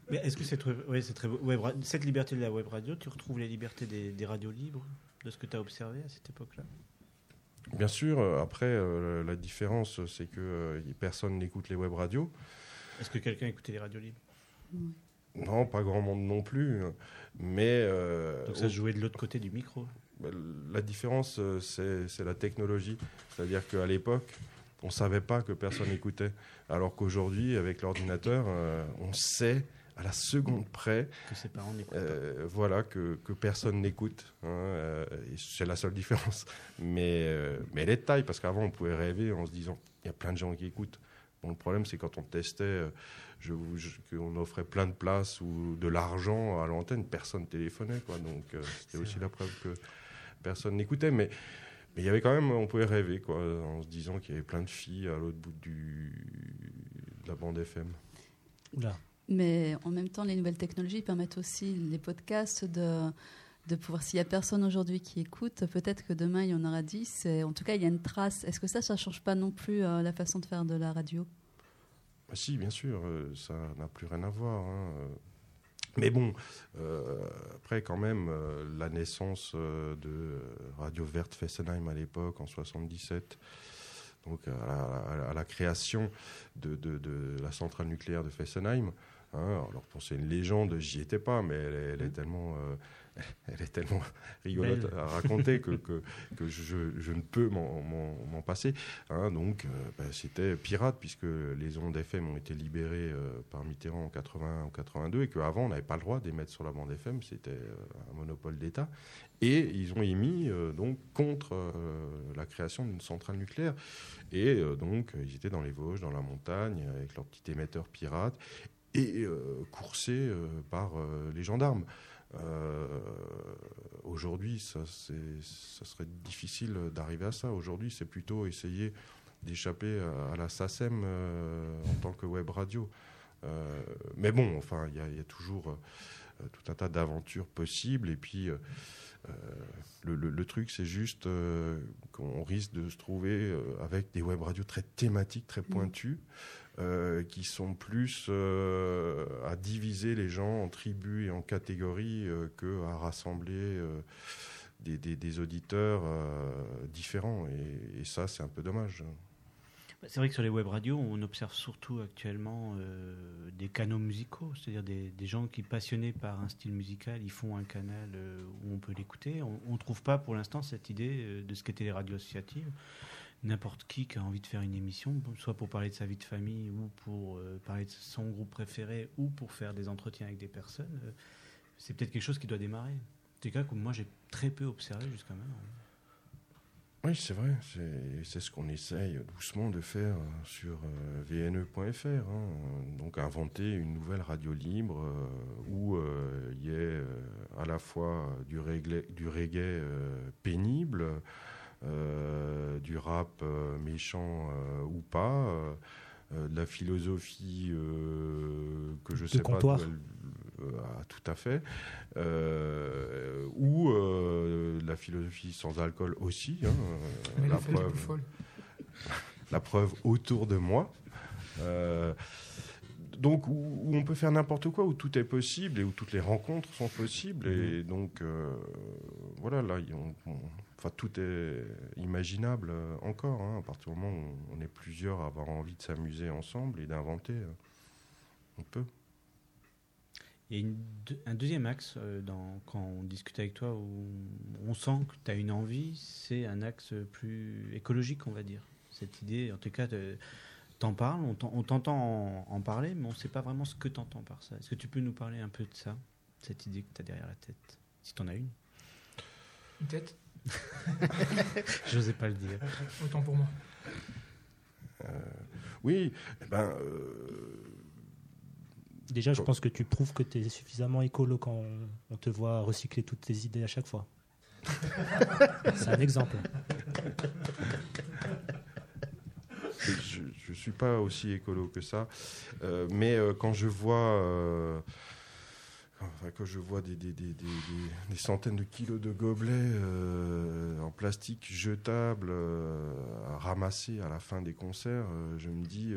Mais est-ce que cette, web, ouais, cette, web ra- cette liberté de la web radio, tu retrouves les libertés des, des radios libres, de ce que tu as observé à cette époque-là? Bien sûr, euh, après, euh, la différence, c'est que euh, personne n'écoute les web radios. Est-ce que quelqu'un écoutait les radios libres? Non, pas grand monde non plus. Mais euh, Donc ça se jouait de l'autre côté du micro? Bah, La différence, c'est la technologie. C'est-à-dire qu'à l'époque, on ne savait pas que personne écoutait. Alors qu'aujourd'hui, avec l'ordinateur, on sait à la seconde près Que ses parents n'écoutent euh, voilà, que, que personne n'écoute. hein, euh, et c'est la seule différence. Mais, euh, mais elle est de taille, parce qu'avant, on pouvait rêver en se disant il y a plein de gens qui écoutent. Bon, le problème, c'est quand on testait, euh, je, vous- je- qu'on offrait plein de places ou de l'argent à l'antenne, personne téléphonait. Quoi, donc, euh, c'était aussi la preuve que personne n'écoutait. Mais mais il y avait quand même, on pouvait rêver, quoi, en se disant qu'il y avait plein de filles à l'autre bout du, de la bande FM. Oula. Mais en même temps, les nouvelles technologies permettent aussi les podcasts de, de pouvoir. S'il n'y a personne aujourd'hui qui écoute, peut-être que demain il y en aura 10. Et en tout cas, il y a une trace. Est-ce que ça, ça ne change pas non plus euh, la façon de faire de la radio? Ah, si, bien sûr, euh, ça n'a plus rien à voir. hein. Mais bon, euh, après, quand même, la naissance de Radio Verte Fessenheim à l'époque, en 77, donc à la, à la- création de la centrale nucléaire de Fessenheim. Hein. alors, pour c'est une légende, j'y étais pas, mais elle, est- elle est tellement. euh, (laughs) elle est tellement rigolote à raconter que, (laughs) que, que je, je ne peux m'en- passer. hein. donc, euh, ben, c'était pirate, puisque les ondes FM ont été libérées euh, par Mitterrand en 81 ou 82, et qu'avant, on n'avait pas le droit d'émettre sur la bande FM, c'était euh, un monopole d'État. Et ils ont émis donc contre la création d'une centrale nucléaire. Et donc, ils étaient dans les Vosges, dans la montagne, avec leur petit émetteur pirate, et euh, coursés euh, par euh, les gendarmes. Aujourd'hui, ça, serait difficile d'arriver à ça. Aujourd'hui, c'est plutôt essayer d'échapper à, la SACEM en tant que web radio. Mais bon, enfin, il y, y a toujours tout un tas d'aventures possibles. Et puis, le, le- le truc, c'est juste euh, qu'on risque de se trouver euh, avec des web radios très thématiques, très pointues, euh, qui sont plus euh, à diviser les gens en tribus et en catégories euh, que à rassembler euh, des, des- des auditeurs euh, différents. Et, et ça, c'est un peu dommage. C'est vrai que sur les web radios, on observe surtout actuellement euh, des canaux musicaux, c'est-à-dire des, gens qui, passionnés par un style musical, ils font un canal euh, où on peut l'écouter. On ne trouve pas pour l'instant cette idée euh, de ce qu'étaient les radios associatives. N'importe qui qui a envie de faire une émission, soit pour parler de sa vie de famille, ou pour parler de son groupe préféré, ou pour faire des entretiens avec des personnes, c'est peut-être quelque chose qui doit démarrer. C'est chose que moi j'ai très peu observé jusqu'à maintenant. Oui, c'est vrai. C'est- ce qu'on essaye doucement de faire euh, sur euh, vne.fr. hein. Donc inventer une nouvelle radio libre euh, où euh, il y ait euh, à la fois du reggae, du reggae euh, pénible, euh, du rap euh, méchant euh, ou pas, euh, euh, de la philosophie euh, que je De sais comptoir. pas. Euh, ah, tout à fait. Euh, ou euh, la philosophie sans alcool aussi. hein, Mais la, preuve, plus folle. (laughs) la preuve autour de moi. Euh, donc, où, où on peut faire n'importe quoi, où tout est possible et où toutes les rencontres sont possibles. Et donc, euh, voilà, là, il- on- on- enfin, tout est imaginable encore. hein, à partir du moment où on est plusieurs à avoir envie de s'amuser ensemble et d'inventer, on peut. Il y a une deux- un deuxième axe euh, dans, quand on discute avec toi où on sent que tu as une envie, c'est un axe plus écologique, on va dire. Cette idée, en tout cas, t'en parles, on t'en- t'entend en, en parler, mais on ne sait pas vraiment ce que tu entends par ça. Est-ce que tu peux nous parler un peu de ça, cette idée que tu as derrière la tête Si tu en as une? Une tête, (laughs) Je n'osais pas le dire. autant pour moi. Oui, eh ben, euh, Déjà, je pense que tu prouves que tu es suffisamment écolo quand on, on te voit recycler toutes tes idées à chaque fois. (laughs) C'est un exemple. je ne suis pas aussi écolo que ça. Euh, mais euh, quand je vois, euh, enfin, quand je vois des, des, des, des- des- des centaines de kilos de gobelets euh, en plastique jetables euh, à la fin des concerts, euh, je me dis.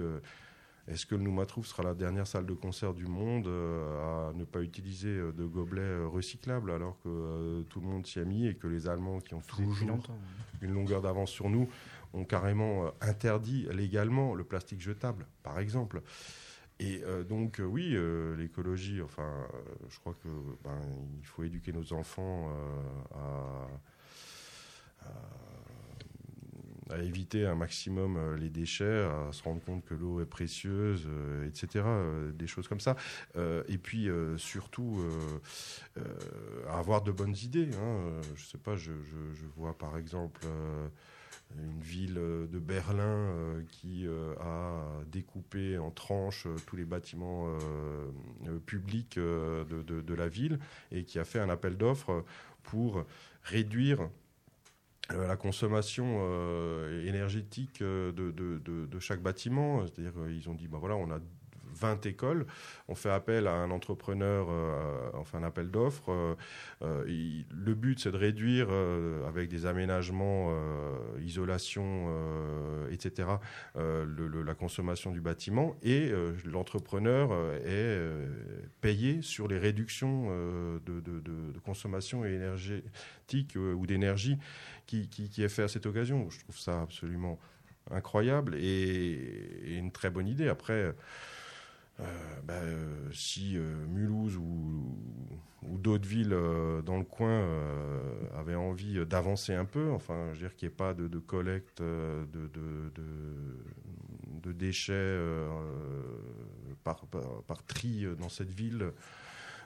Est-ce que le Noumatrouf sera la dernière salle de concert du monde euh, à ne pas utiliser euh, de gobelets euh, recyclables alors que tout le monde s'y a mis et que les Allemands qui ont toujours une longueur d'avance sur nous, ont carrément interdit légalement le plastique jetable, par exemple. Et euh, donc, euh, oui, euh, l'écologie, enfin, je crois que ben, il faut éduquer nos enfants à, à- à éviter un maximum euh, les déchets, à se rendre compte que l'eau est précieuse, euh, etc. euh, des choses comme ça. Et puis, surtout, à avoir de bonnes idées. hein. Je sais pas, je, vois par exemple une ville de Berlin qui a découpé en tranches tous les bâtiments publics de, la ville et qui a fait un appel d'offres pour réduire la consommation euh, énergétique euh, de, de- chaque bâtiment. C'est-à-dire qu'ils ont dit, bah voilà, on a 20 écoles. On fait appel à un entrepreneur, euh, on fait un appel d'offres. Euh, euh, le but, c'est de réduire, euh, avec des aménagements, euh, isolation, euh, etc., euh, la consommation du bâtiment. Et euh, l'entrepreneur euh, est euh, payé sur les réductions euh, de, consommation énergétique euh, ou d'énergie qui, est fait à cette occasion. Je trouve ça absolument incroyable et, et une très bonne idée. Après, euh, bah, euh, si euh, Mulhouse ou, d'autres villes euh, dans le coin euh, avaient envie d'avancer un peu, enfin, je veux dire qu'il n'y ait pas de, collecte euh, de, déchets euh, par, tri dans cette ville,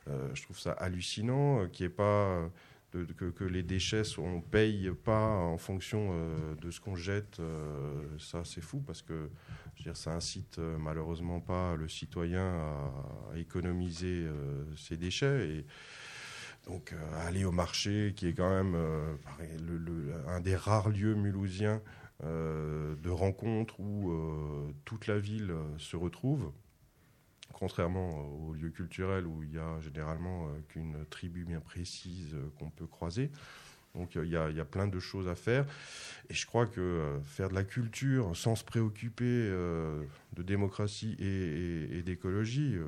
euh, je trouve ça hallucinant, euh, qu'il n'y ait pas que, les déchets on paye pas en fonction euh, de ce qu'on jette, euh, ça c'est fou parce que ça incite euh, malheureusement pas le citoyen à, économiser ses déchets et donc aller au marché qui est quand même un des rares lieux mulhousiens de rencontre où toute la ville se retrouve contrairement aux lieux culturels où il y a généralement euh, qu'une tribu bien précise euh, qu'on peut croiser. Donc euh, il y, a, plein de choses à faire. Et je crois que euh, faire de la culture sans se préoccuper euh, de démocratie et, d'écologie, euh,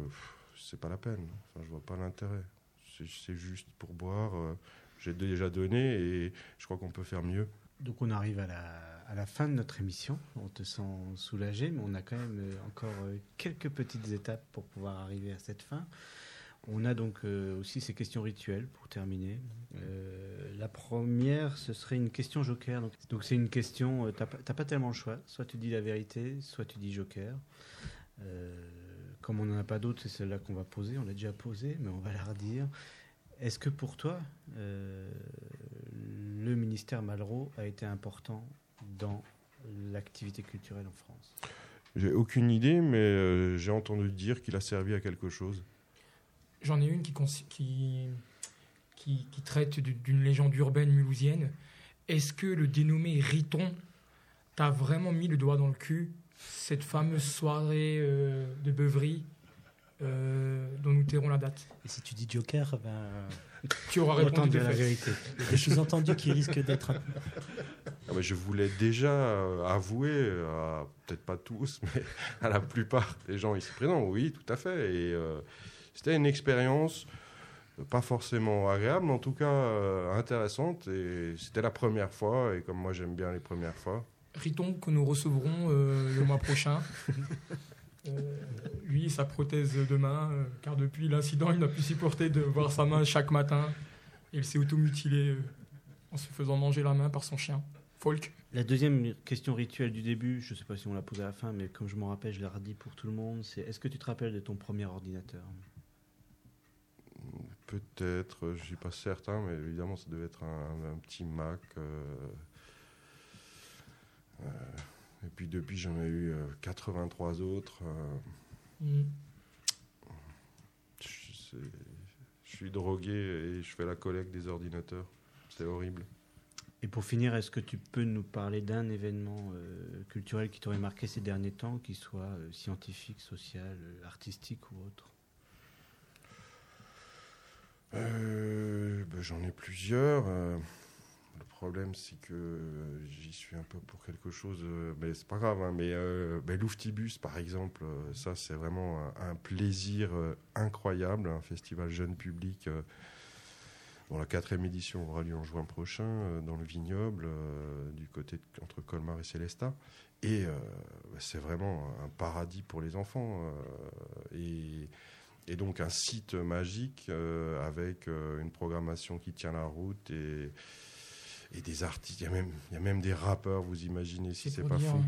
c'est pas la peine. Enfin, je vois pas l'intérêt. C'est- juste pour boire. euh, J'ai déjà donné et je crois qu'on peut faire mieux. Donc on arrive à la, à la fin de notre émission. On te sent soulagé, mais on a quand même euh, encore euh, quelques petites étapes pour pouvoir arriver à cette fin. On a donc euh, aussi ces questions rituelles pour terminer. La première, ce serait une question joker. Donc c'est une question, euh, t'as pas, tellement le choix. Soit tu dis la vérité, soit tu dis joker. Comme on n'en a pas d'autres, c'est celle-là qu'on va poser. On l'a déjà posée, mais on va la redire. Est-ce que pour toi, le ministère Malraux a été important dans l'activité culturelle en France J'ai aucune idée, mais euh, j'ai entendu dire qu'il a servi à quelque chose. J'en ai une qui, cons- qui, qui, qui traite du- d'une légende urbaine mulhousienne. Est-ce que le dénommé Riton t'a vraiment mis le doigt dans le cul cette fameuse soirée euh, de beuverie euh, dont nous tairons la date? Et si tu dis Joker, ben, Tu auras répondu de dire la vérité. des sous-entendus qui risquent d'être un peu. Ah bah, je voulais déjà euh, avouer, à peut-être pas tous, (laughs) mais à la plupart des gens ici présents, oui, tout à fait. Et euh, c'était une expérience euh, pas forcément agréable, mais en tout cas euh, intéressante. Et c'était la première fois, et comme moi j'aime bien les premières fois. Riton que nous recevrons euh, le mois prochain. (laughs) Euh, lui, sa prothèse de main, euh, car depuis l'incident, il n'a plus supporté de voir sa main chaque matin. Et il s'est automutilé euh, en se faisant manger la main par son chien. Folk. La deuxième question rituelle du début, je ne sais pas si on l'a posée à la fin, mais comme je m'en rappelle, je l'ai redit pour tout le monde, c'est est-ce que tu te rappelles de ton premier ordinateur? Peut-être, euh, je suis pas certain, mais évidemment ça devait être un, un petit Mac. euh, euh, et puis depuis j'en ai eu euh, 83 autres. euh, Mm. Je, suis drogué et je fais la collecte des ordinateurs. C'est horrible. Et pour finir, est-ce que tu peux nous parler d'un événement euh, culturel qui t'aurait marqué ces derniers temps, qu'il soit euh, scientifique, social, euh, artistique ou autre? Euh, ben, J'en ai plusieurs. Le problème, c'est que euh, j'y suis un peu pour quelque chose, euh, mais c'est pas grave. hein, mais euh, par exemple, euh, ça, c'est vraiment un, plaisir incroyable. Un festival jeune public. dont la quatrième édition aura lieu en juin prochain dans le vignoble du côté entre Colmar et Célestat. Et ben, c'est vraiment un paradis pour les enfants. et donc un site magique avec une programmation qui tient la route et, et des artistes. Il y, a même, il y a même des rappeurs, vous imaginez si C'est pas dire, fou.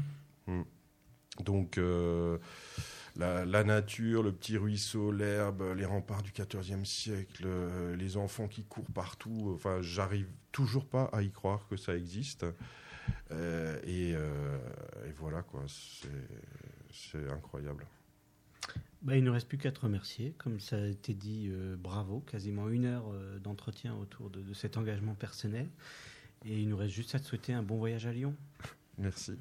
hein. Donc euh, la, la nature, le petit ruisseau, l'herbe, les remparts du XIVe siècle, euh, les enfants qui courent partout. Enfin, j'arrive toujours pas à y croire que ça existe. Euh, et, euh, et voilà quoi, c'est incroyable. bah, Il ne reste plus qu'à te remercier. Comme ça a été dit, euh, bravo, quasiment une heure euh, d'entretien autour de, de cet engagement personnel. Et il nous reste juste à te souhaiter un bon voyage à Lyon. Merci.